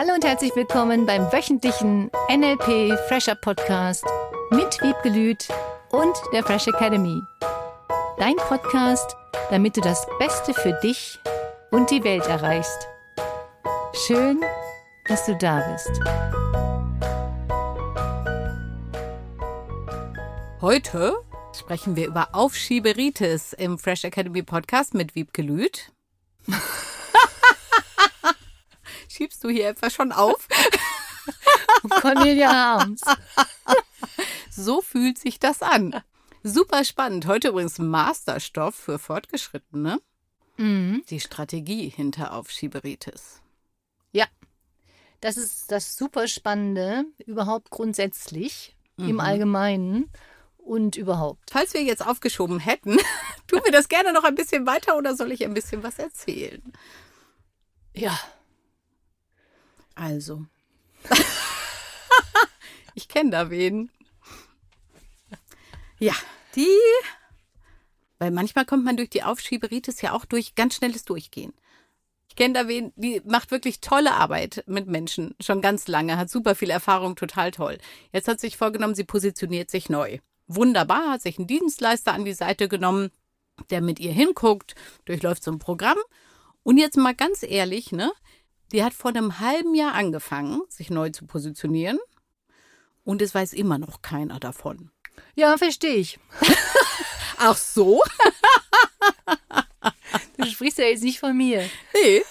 Hallo und herzlich willkommen beim wöchentlichen NLP Fresher Podcast mit Wiebgelüt und der Fresh Academy. Dein Podcast, damit du das Beste für dich und die Welt erreichst. Schön, dass du da bist. Heute sprechen wir über Aufschieberitis im Fresh Academy Podcast mit Wiebke Lüth. Schiebst du hier etwa schon auf? Cornelia Harms. So fühlt sich das an. Super spannend. Heute übrigens Masterstoff für Fortgeschrittene. Mhm. Die Strategie hinter Aufschieberitis. Ja, das ist das super Spannende, überhaupt grundsätzlich, im Mhm. Allgemeinen und überhaupt. Falls wir jetzt aufgeschoben hätten, tun wir das gerne noch ein bisschen weiter oder soll ich ein bisschen was erzählen? Ja, Also. ich kenne da wen. Ja, die. Weil manchmal kommt man durch die Aufschieberitis ja auch durch ganz schnelles Durchgehen. Ich kenne da wen, die macht wirklich tolle Arbeit mit Menschen, schon ganz lange, hat super viel Erfahrung, total toll. Jetzt hat sich vorgenommen, sie positioniert sich neu. Wunderbar, hat sich einen Dienstleister an die Seite genommen, der mit ihr hinguckt, durchläuft so ein Programm. Und jetzt mal ganz ehrlich, ne? Die hat vor einem halben Jahr angefangen, sich neu zu positionieren. Und es weiß immer noch keiner davon. ja, verstehe ich. Ach so? Du sprichst ja jetzt nicht von mir. Nee.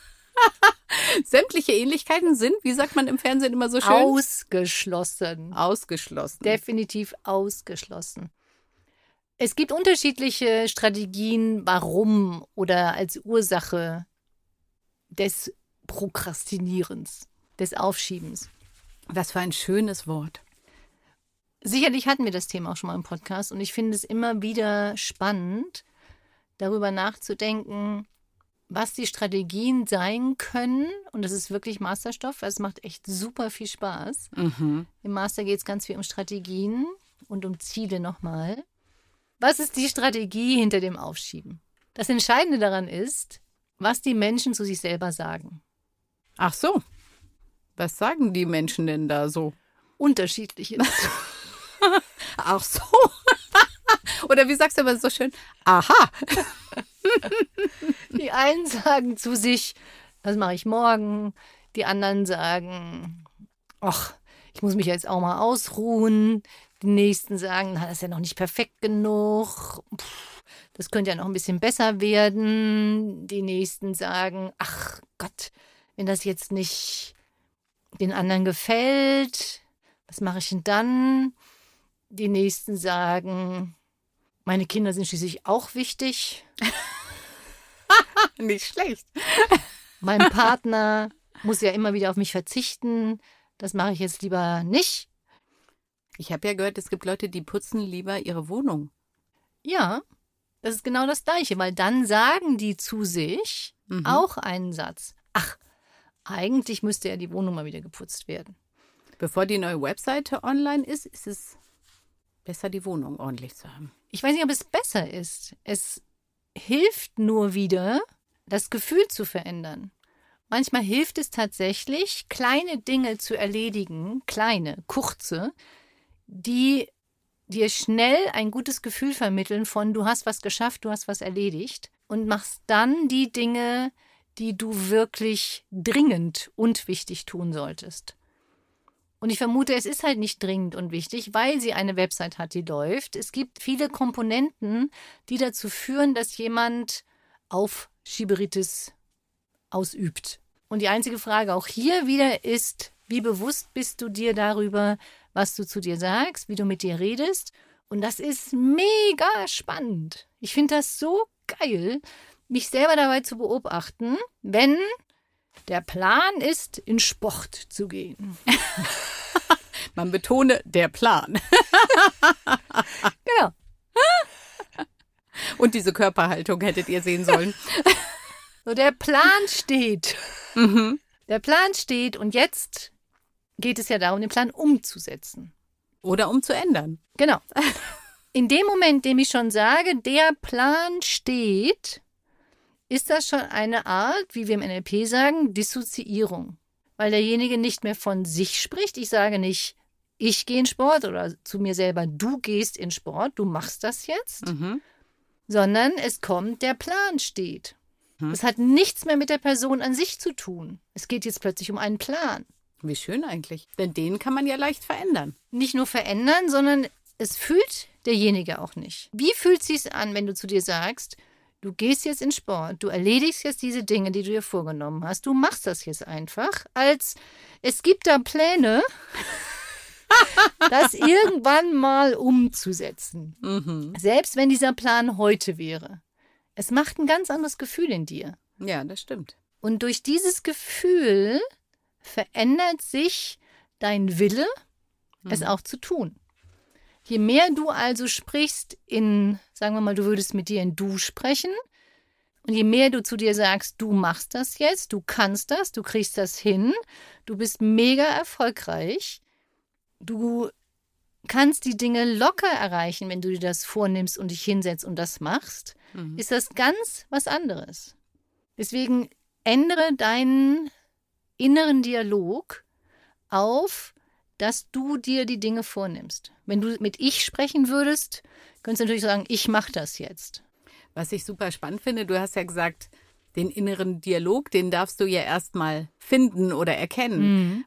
Sämtliche Ähnlichkeiten sind, wie sagt man im Fernsehen immer so schön? Ausgeschlossen. Ausgeschlossen. Definitiv ausgeschlossen. Es gibt unterschiedliche Strategien, warum oder als Ursache des Prokrastinierens, des Aufschiebens. Was für ein schönes Wort. Sicherlich hatten wir das Thema auch schon mal im Podcast und ich finde es immer wieder spannend, darüber nachzudenken, was die Strategien sein können. Und das ist wirklich Masterstoff. Es macht echt super viel Spaß. Mhm. Im Master geht es ganz viel um Strategien und um Ziele nochmal. Was ist die Strategie hinter dem Aufschieben? Das Entscheidende daran ist, was die Menschen zu sich selber sagen. Ach so. Was sagen die Menschen denn da so? Unterschiedliches. Ach so. Oder wie sagst du aber so schön? Aha. Die einen sagen zu sich, das mache ich morgen. Die anderen sagen, ach, ich muss mich jetzt auch mal ausruhen. Die nächsten sagen, na, das ist ja noch nicht perfekt genug. Pff, das könnte ja noch ein bisschen besser werden. Die nächsten sagen, ach Gott, wenn das jetzt nicht den anderen gefällt, was mache ich denn dann? Die nächsten sagen, meine Kinder sind schließlich auch wichtig. Nicht schlecht. Mein Partner muss ja immer wieder auf mich verzichten. Das mache ich jetzt lieber nicht. Ich habe ja gehört, es gibt Leute, die putzen lieber ihre Wohnung. Ja, das ist genau das Gleiche, weil dann sagen die zu sich Mhm. auch einen Satz. Ach, eigentlich müsste ja die Wohnung mal wieder geputzt werden. Bevor die neue Webseite online ist, ist es besser, die Wohnung ordentlich zu haben. Ich weiß nicht, ob es besser ist. Es hilft nur wieder, das Gefühl zu verändern. Manchmal hilft es tatsächlich, kleine Dinge zu erledigen, kleine, kurze, die dir schnell ein gutes Gefühl vermitteln von du hast was geschafft, du hast was erledigt und machst dann die Dinge, die du wirklich dringend und wichtig tun solltest. Und ich vermute, es ist halt nicht dringend und wichtig, weil sie eine Website hat, die läuft. Es gibt viele Komponenten, die dazu führen, dass jemand Aufschieberitis ausübt. Und die einzige Frage auch hier wieder ist, wie bewusst bist du dir darüber, was du zu dir sagst, wie du mit dir redest? Und das ist mega spannend. Ich finde das so geil, mich selber dabei zu beobachten, wenn der Plan ist, in Sport zu gehen. Man betone der Plan. Genau. Und diese Körperhaltung hättet ihr sehen sollen. So, der Plan steht. mhm. Der Plan steht und jetzt geht es ja darum, den Plan umzusetzen. Oder um zu ändern. Genau. In dem Moment, in dem ich schon sage, der Plan steht, ist das schon eine Art, wie wir im NLP sagen, Dissoziierung. weil derjenige nicht mehr von sich spricht. Ich sage nicht, ich gehe in Sport oder zu mir selber, du gehst in Sport, du machst das jetzt, Mhm. sondern es kommt, der Plan steht. Mhm. Es hat nichts mehr mit der Person an sich zu tun. Es geht jetzt plötzlich um einen Plan. Wie schön eigentlich. Denn den kann man ja leicht verändern. Nicht nur verändern, sondern es fühlt derjenige auch nicht. Wie fühlt sich's an, wenn du zu dir sagst, du gehst jetzt in Sport, du erledigst jetzt diese Dinge, die du dir vorgenommen hast, du machst das jetzt einfach, als es gibt da Pläne, das irgendwann mal umzusetzen. Mhm. Selbst wenn dieser Plan heute wäre. Es macht ein ganz anderes Gefühl in dir. Ja, das stimmt. Und durch dieses Gefühl verändert sich dein Wille, es auch zu tun. Je mehr du also sprichst in, sagen wir mal, du würdest mit dir in Du sprechen, und je mehr du zu dir sagst, du machst das jetzt, du kannst das, du kriegst das hin, du bist mega erfolgreich, du kannst die Dinge locker erreichen, wenn du dir das vornimmst und dich hinsetzt und das machst, Mhm. ist das ganz was anderes. Deswegen ändere deinen inneren Dialog auf, dass du dir die Dinge vornimmst. Wenn du mit ich sprechen würdest, könntest du natürlich sagen, ich mache das jetzt. Was ich super spannend finde, du hast ja gesagt, den inneren Dialog, den darfst du ja erstmal finden oder erkennen.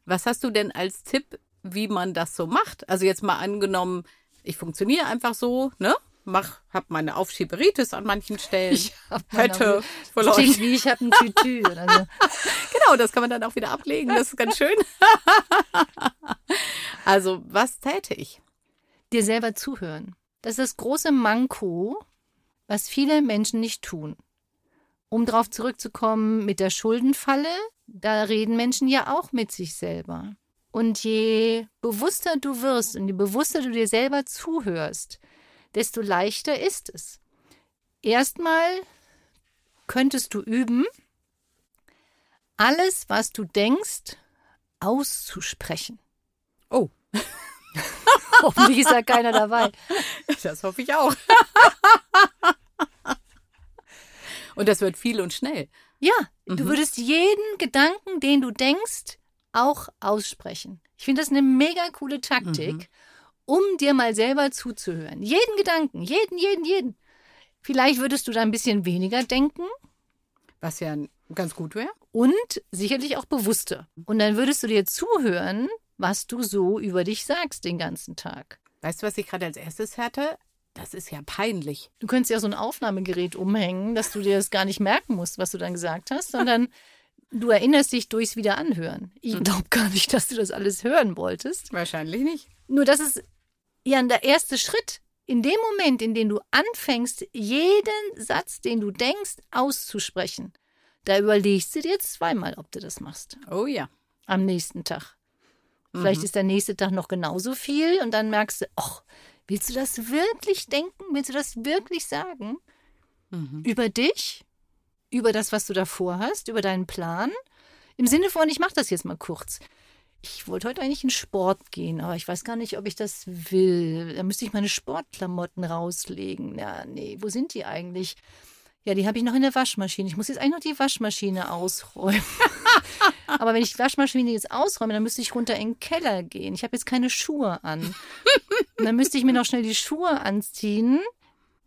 Was hast du denn als Tipp, wie man das so macht? Also jetzt mal angenommen, ich funktioniere einfach so, ne? Mach, hab meine Aufschieberitis an manchen Stellen. hab hätte vielleicht. klingt wie, ich habe ein Tütü oder so. Genau, das kann man dann auch wieder ablegen. Das ist ganz schön. also, was täte ich? Dir selber zuhören. Das ist das große Manko, was viele Menschen nicht tun. Um darauf zurückzukommen mit der Schuldenfalle, da reden Menschen ja auch mit sich selber. Und je bewusster du wirst und je bewusster du dir selber zuhörst, desto leichter ist es. Erstmal könntest du üben, alles, was du denkst, auszusprechen. Oh, Hoffentlich ist da keiner dabei. das hoffe ich auch. Und das wird viel und schnell. Ja, du würdest jeden Gedanken, den du denkst, auch aussprechen. Ich finde das eine mega coole Taktik, um dir mal selber zuzuhören. Jeden Gedanken, jeden, jeden, jeden. Vielleicht würdest du da ein bisschen weniger denken Was ja ganz gut wäre. und sicherlich auch bewusster. Und dann würdest du dir zuhören, was du so über dich sagst den ganzen Tag. Weißt du, was ich gerade als erstes hatte? Das ist ja peinlich. Du könntest ja so ein Aufnahmegerät umhängen, dass du dir das gar nicht merken musst, was du dann gesagt hast, sondern du erinnerst dich durchs Wiederanhören. Ich glaube gar nicht, dass du das alles hören wolltest. Wahrscheinlich nicht. Nur das ist ja der erste Schritt. In dem Moment, in dem du anfängst, jeden Satz, den du denkst, auszusprechen, da überlegst du dir zweimal, ob du das machst. Oh ja. Am nächsten Tag. Vielleicht ist der nächste Tag noch genauso viel und dann merkst du, ach, willst du das wirklich denken? Willst du das wirklich sagen? Über dich? Über das, was du davor hast? Über deinen Plan? Im Sinne von, ich mache das jetzt mal kurz. Ich wollte heute eigentlich in Sport gehen, aber ich weiß gar nicht, ob ich das will. Da müsste ich meine Sportklamotten rauslegen. Ja, nee, wo sind die eigentlich? Ja, die habe ich noch in der Waschmaschine. Ich muss jetzt eigentlich noch die Waschmaschine ausräumen. aber wenn ich die Waschmaschine jetzt ausräume, dann müsste ich runter in den Keller gehen. Ich habe jetzt keine Schuhe an. Und dann müsste ich mir noch schnell die Schuhe anziehen.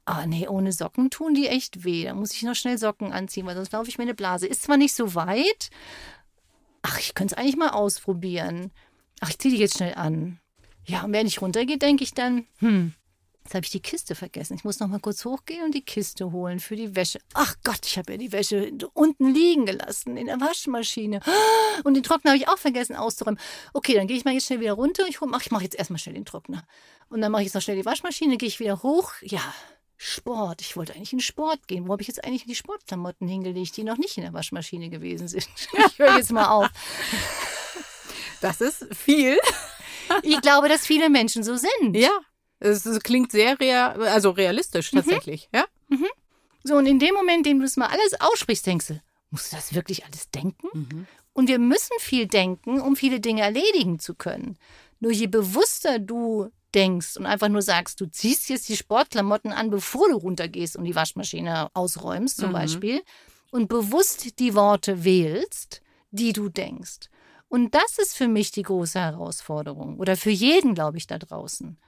Ah, nee, ohne Socken tun die echt weh. Da muss ich noch schnell Socken anziehen, weil sonst laufe ich mir eine Blase. Ist zwar nicht so weit. Ach, ich könnte es eigentlich mal ausprobieren. Ach, ich ziehe die jetzt schnell an. Ja, und wenn ich runtergehe, denke ich dann, hm, jetzt habe ich die Kiste vergessen. Ich muss noch mal kurz hochgehen und die Kiste holen für die Wäsche. Ach Gott, ich habe ja die Wäsche unten liegen gelassen in der Waschmaschine. Und den Trockner habe ich auch vergessen auszuräumen. Okay, dann gehe ich mal jetzt schnell wieder runter. Ich, ich mache jetzt erstmal schnell den Trockner. Und dann mache ich jetzt noch schnell die Waschmaschine, gehe ich wieder hoch. Ja, Sport. Ich wollte eigentlich in Sport gehen. Wo habe ich jetzt eigentlich die Sportklamotten hingelegt, die noch nicht in der Waschmaschine gewesen sind? Ich höre jetzt mal auf. Das ist viel. Ich glaube, dass viele Menschen so sind. Ja. Es, klingt sehr rea also realistisch tatsächlich. Ja. So, und in dem Moment, in dem du es mal alles aussprichst, denkst du, musst du das wirklich alles denken? Und wir müssen viel denken, um viele Dinge erledigen zu können. Nur je bewusster du denkst und einfach nur sagst, du ziehst jetzt die Sportklamotten an, bevor du runtergehst und die Waschmaschine ausräumst zum Beispiel, und bewusst die Worte wählst, die du denkst. Und das ist für mich die große Herausforderung oder für jeden, glaube ich, da draußen.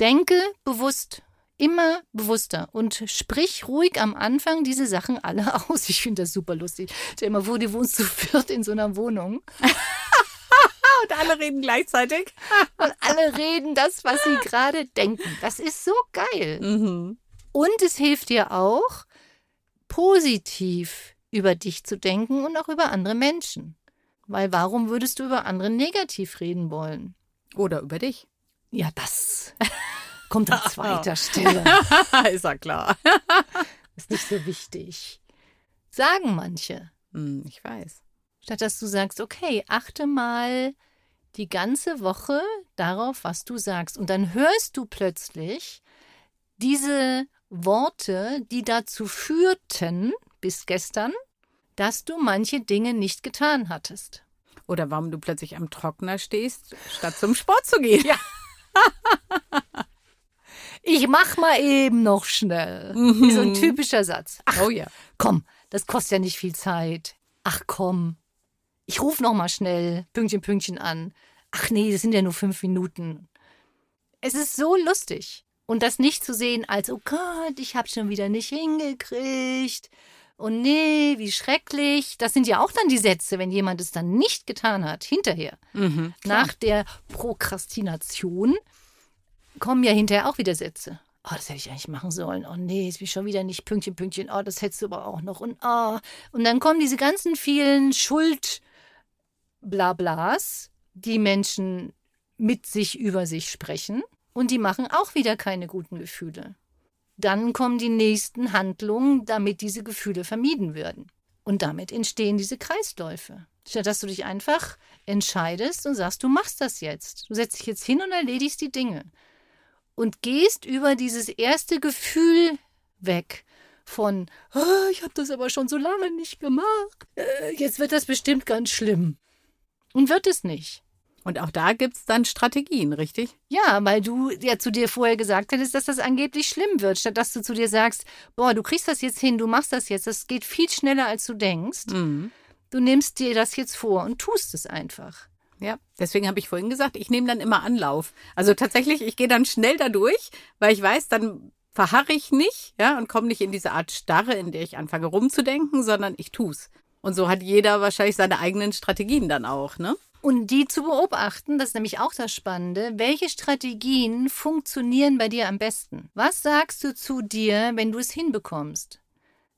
Denke bewusst, immer bewusster und sprich ruhig am Anfang diese Sachen alle aus. Ich finde das super lustig. Stell dir mal vor, du wohnst zu viert in so einer Wohnung. Und alle reden gleichzeitig. Und alle reden das, was sie gerade denken. Das ist so geil. Mhm. Und es hilft dir auch, positiv über dich zu denken und auch über andere Menschen. Weil warum würdest du über andere negativ reden wollen? Oder über dich. Ja, das kommt an zweiter Stelle. ist ja klar. Ist nicht so wichtig. Sagen manche. Hm, ich weiß. Statt dass du sagst, okay, achte mal die ganze Woche darauf, was du sagst. Und dann hörst du plötzlich diese Worte, die dazu führten, bis gestern, dass du manche Dinge nicht getan hattest. Oder warum du plötzlich am Trockner stehst, statt zum Sport zu gehen. Ja. Ich mach mal eben noch schnell. Wie so ein typischer Satz. Ach, Oh ja. komm, das kostet ja nicht viel Zeit. Ach komm, ich rufe noch mal schnell Pünktchen, Pünktchen an. Ach nee, das sind ja nur fünf Minuten. Es ist so lustig. Und das nicht zu sehen als, oh Gott, ich habe schon wieder nicht hingekriegt. Und nee, wie schrecklich. Das sind ja auch dann die Sätze, wenn jemand es dann nicht getan hat, hinterher. Mhm. Nach der Prokrastination kommen ja hinterher auch wieder Sätze. Oh, das hätte ich eigentlich machen sollen. Oh nee, jetzt bin ich schon wieder nicht Pünktchen, Pünktchen. Oh, das hättest du aber auch noch. Und oh. Und dann kommen diese ganzen vielen Schuld-Blablas, die Menschen mit sich über sich sprechen. Und die machen auch wieder keine guten Gefühle. Dann kommen die nächsten Handlungen, damit diese Gefühle vermieden werden. Und damit entstehen diese Kreisläufe. Statt dass du dich einfach entscheidest und sagst, du machst das jetzt. Du setzt dich jetzt hin und erledigst die Dinge. Und gehst über dieses erste Gefühl weg von, "Ah, ich habe das aber schon so lange nicht gemacht. Äh, Jetzt wird das bestimmt ganz schlimm. Und wird es nicht. Und auch da gibt es dann Strategien, richtig? Ja, weil du ja zu dir vorher gesagt hättest, dass das angeblich schlimm wird, statt dass du zu dir sagst, boah, du kriegst das jetzt hin, du machst das jetzt, das geht viel schneller, als du denkst. Mhm. Du nimmst dir das jetzt vor und tust es einfach. Ja, deswegen habe ich vorhin gesagt, ich nehme dann immer Anlauf. Also tatsächlich, ich gehe dann schnell da durch, weil ich weiß, dann verharre ich nicht, ja, und komme nicht in diese Art Starre, in der ich anfange rumzudenken, sondern ich tu's. Und so hat jeder wahrscheinlich seine eigenen Strategien dann auch, ne? Und die zu beobachten, das ist nämlich auch das Spannende. Welche Strategien funktionieren bei dir am besten? Was sagst du zu dir, wenn du es hinbekommst?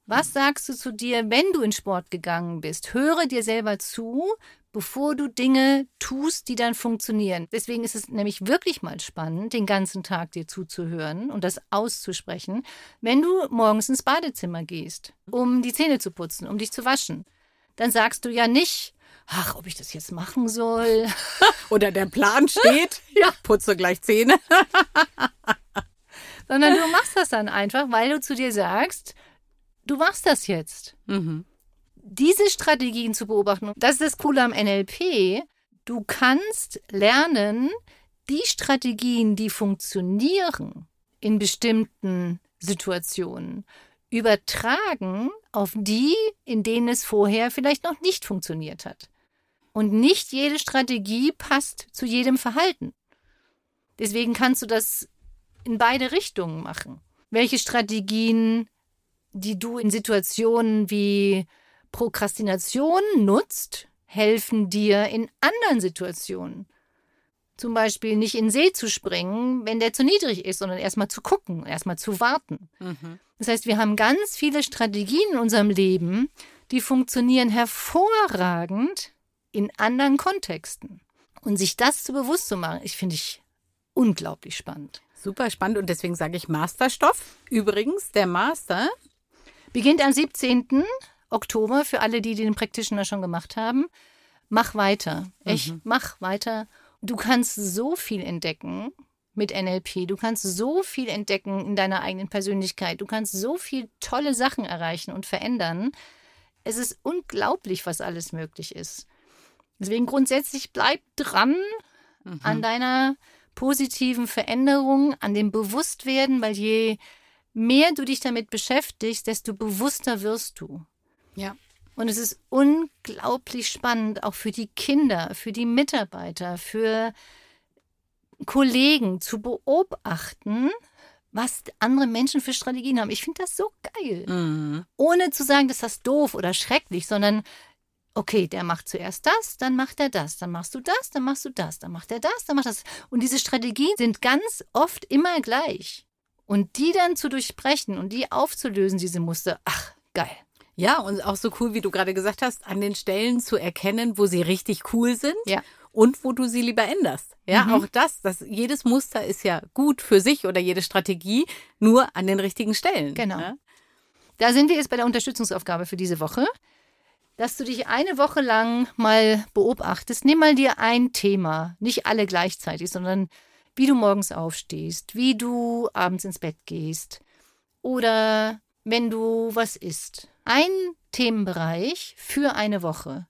Was sagst du zu dir, wenn du in Sport gegangen bist? Höre dir selber zu, bevor du Dinge tust, die dann funktionieren. Deswegen ist es nämlich wirklich mal spannend, den ganzen Tag dir zuzuhören und das auszusprechen, wenn du morgens ins Badezimmer gehst, um die Zähne zu putzen, um dich zu waschen. Dann sagst du ja nicht, ach, ob ich das jetzt machen soll. Oder der Plan steht, Ja. putze gleich Zähne. sondern du machst das dann einfach, weil du zu dir sagst, du machst das jetzt. Mhm. Diese Strategien zu beobachten, das ist das Coole am NLP. Du kannst lernen, die Strategien, die funktionieren in bestimmten Situationen, übertragen auf die, in denen es vorher vielleicht noch nicht funktioniert hat. Und nicht jede Strategie passt zu jedem Verhalten. Deswegen kannst du das in beide Richtungen machen. Welche Strategien, die du in Situationen wie Prokrastination nutzt, helfen dir in anderen Situationen. Zum Beispiel nicht in den See zu springen, wenn der zu niedrig ist, sondern erstmal zu gucken, erstmal zu warten. Mhm. Das heißt, wir haben ganz viele Strategien in unserem Leben, die funktionieren hervorragend in anderen Kontexten. Und sich das zu bewusst zu machen, ich finde ich unglaublich spannend. Super spannend und deswegen sage ich Masterstoff. Übrigens, der Master, Beginnt am 17. Oktober für alle, die den Practitioner schon gemacht haben. Mach weiter. Echt, mach weiter. Du kannst so viel entdecken mit NLP. Du kannst so viel entdecken in deiner eigenen Persönlichkeit. Du kannst so viel tolle Sachen erreichen und verändern. Es ist unglaublich, was alles möglich ist. Deswegen grundsätzlich bleib dran an deiner positiven Veränderung, an dem Bewusstwerden, weil je mehr du dich damit beschäftigst, desto bewusster wirst du. ja. Und es ist unglaublich spannend, auch für die Kinder, für die Mitarbeiter, für Kollegen zu beobachten, was andere Menschen für Strategien haben. Ich finde das so geil. Mhm. Ohne zu sagen, dass das doof oder schrecklich, sondern okay, der macht zuerst das, dann macht er das, dann machst du das, dann machst du das, dann macht er das, dann macht das. Und diese Strategien sind ganz oft immer gleich. Und die dann zu durchbrechen und die aufzulösen, diese Muster, ach, geil. Ja, und auch so cool, wie du gerade gesagt hast, an den Stellen zu erkennen, wo sie richtig cool sind Ja. und wo du sie lieber änderst. Ja, Mhm. auch das, das, jedes Muster ist ja gut für sich oder jede Strategie, nur an den richtigen Stellen. Genau. Ja? Da sind wir jetzt bei der Unterstützungsaufgabe für diese Woche, dass du dich eine Woche lang mal beobachtest. Nimm mal dir ein Thema, nicht alle gleichzeitig, sondern wie du morgens aufstehst, wie du abends ins Bett gehst oder wenn du was isst. Ein Themenbereich für eine Woche.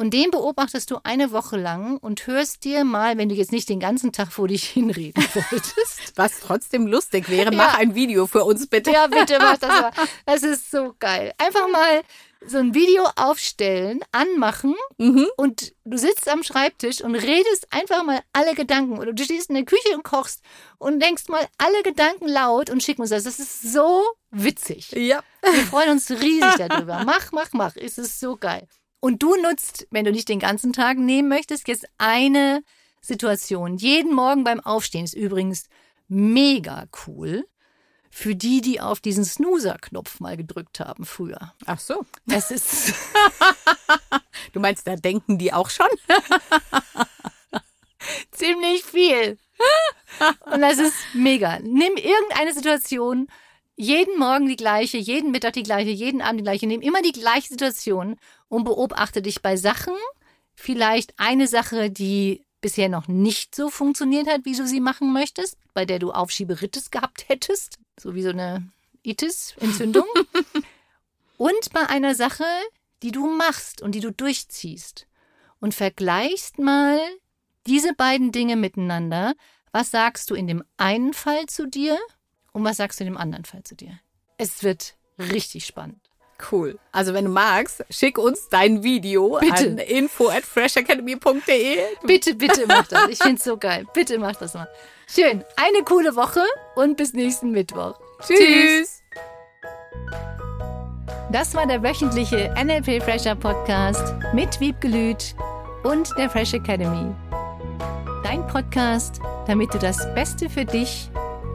Und den beobachtest du eine Woche lang und hörst dir mal, wenn du jetzt nicht den ganzen Tag vor dich hinreden wolltest, Was trotzdem lustig wäre, Ja. mach ein Video für uns bitte. Ja, bitte mach das mal. Das ist so geil. Einfach mal so ein Video aufstellen, anmachen Mhm. und du sitzt am Schreibtisch und redest einfach mal alle Gedanken oder du stehst in der Küche und kochst und denkst mal alle Gedanken laut und schick uns das. Das ist so witzig. Ja. Wir freuen uns riesig darüber. Mach, mach, mach. Es ist so geil. Und du nutzt, wenn du nicht den ganzen Tag nehmen möchtest, jetzt eine Situation. Jeden Morgen beim Aufstehen ist übrigens mega cool. Für die, die auf diesen Snoozer-Knopf mal gedrückt haben früher. Ach so. Das ist Du meinst, da denken die auch schon? ziemlich viel. Und das ist mega. Nimm irgendeine Situation, jeden Morgen die gleiche, jeden Mittag die gleiche, jeden Abend die gleiche. Nimm immer die gleiche Situation und beobachte dich bei Sachen. Vielleicht eine Sache, die bisher noch nicht so funktioniert hat, wie du sie machen möchtest, bei der du Aufschieberitis gehabt hättest, so wie so eine Itis-Entzündung. und bei einer Sache, die du machst und die du durchziehst. Und vergleichst mal diese beiden Dinge miteinander. Was sagst du in dem einen Fall zu dir und was sagst du in dem anderen Fall zu dir? Es wird richtig spannend. Cool. Also wenn du magst, schick uns dein Video Bitte. an info at freshacademy.de. Bitte, bitte mach das. Ich finde es so geil. Bitte mach das mal. Schön. Eine coole Woche und bis nächsten Mittwoch. Tschüss. Das war der wöchentliche NLP Fresher Podcast mit Wiebgelüt und der Fresh Academy. Dein Podcast, damit du das Beste für dich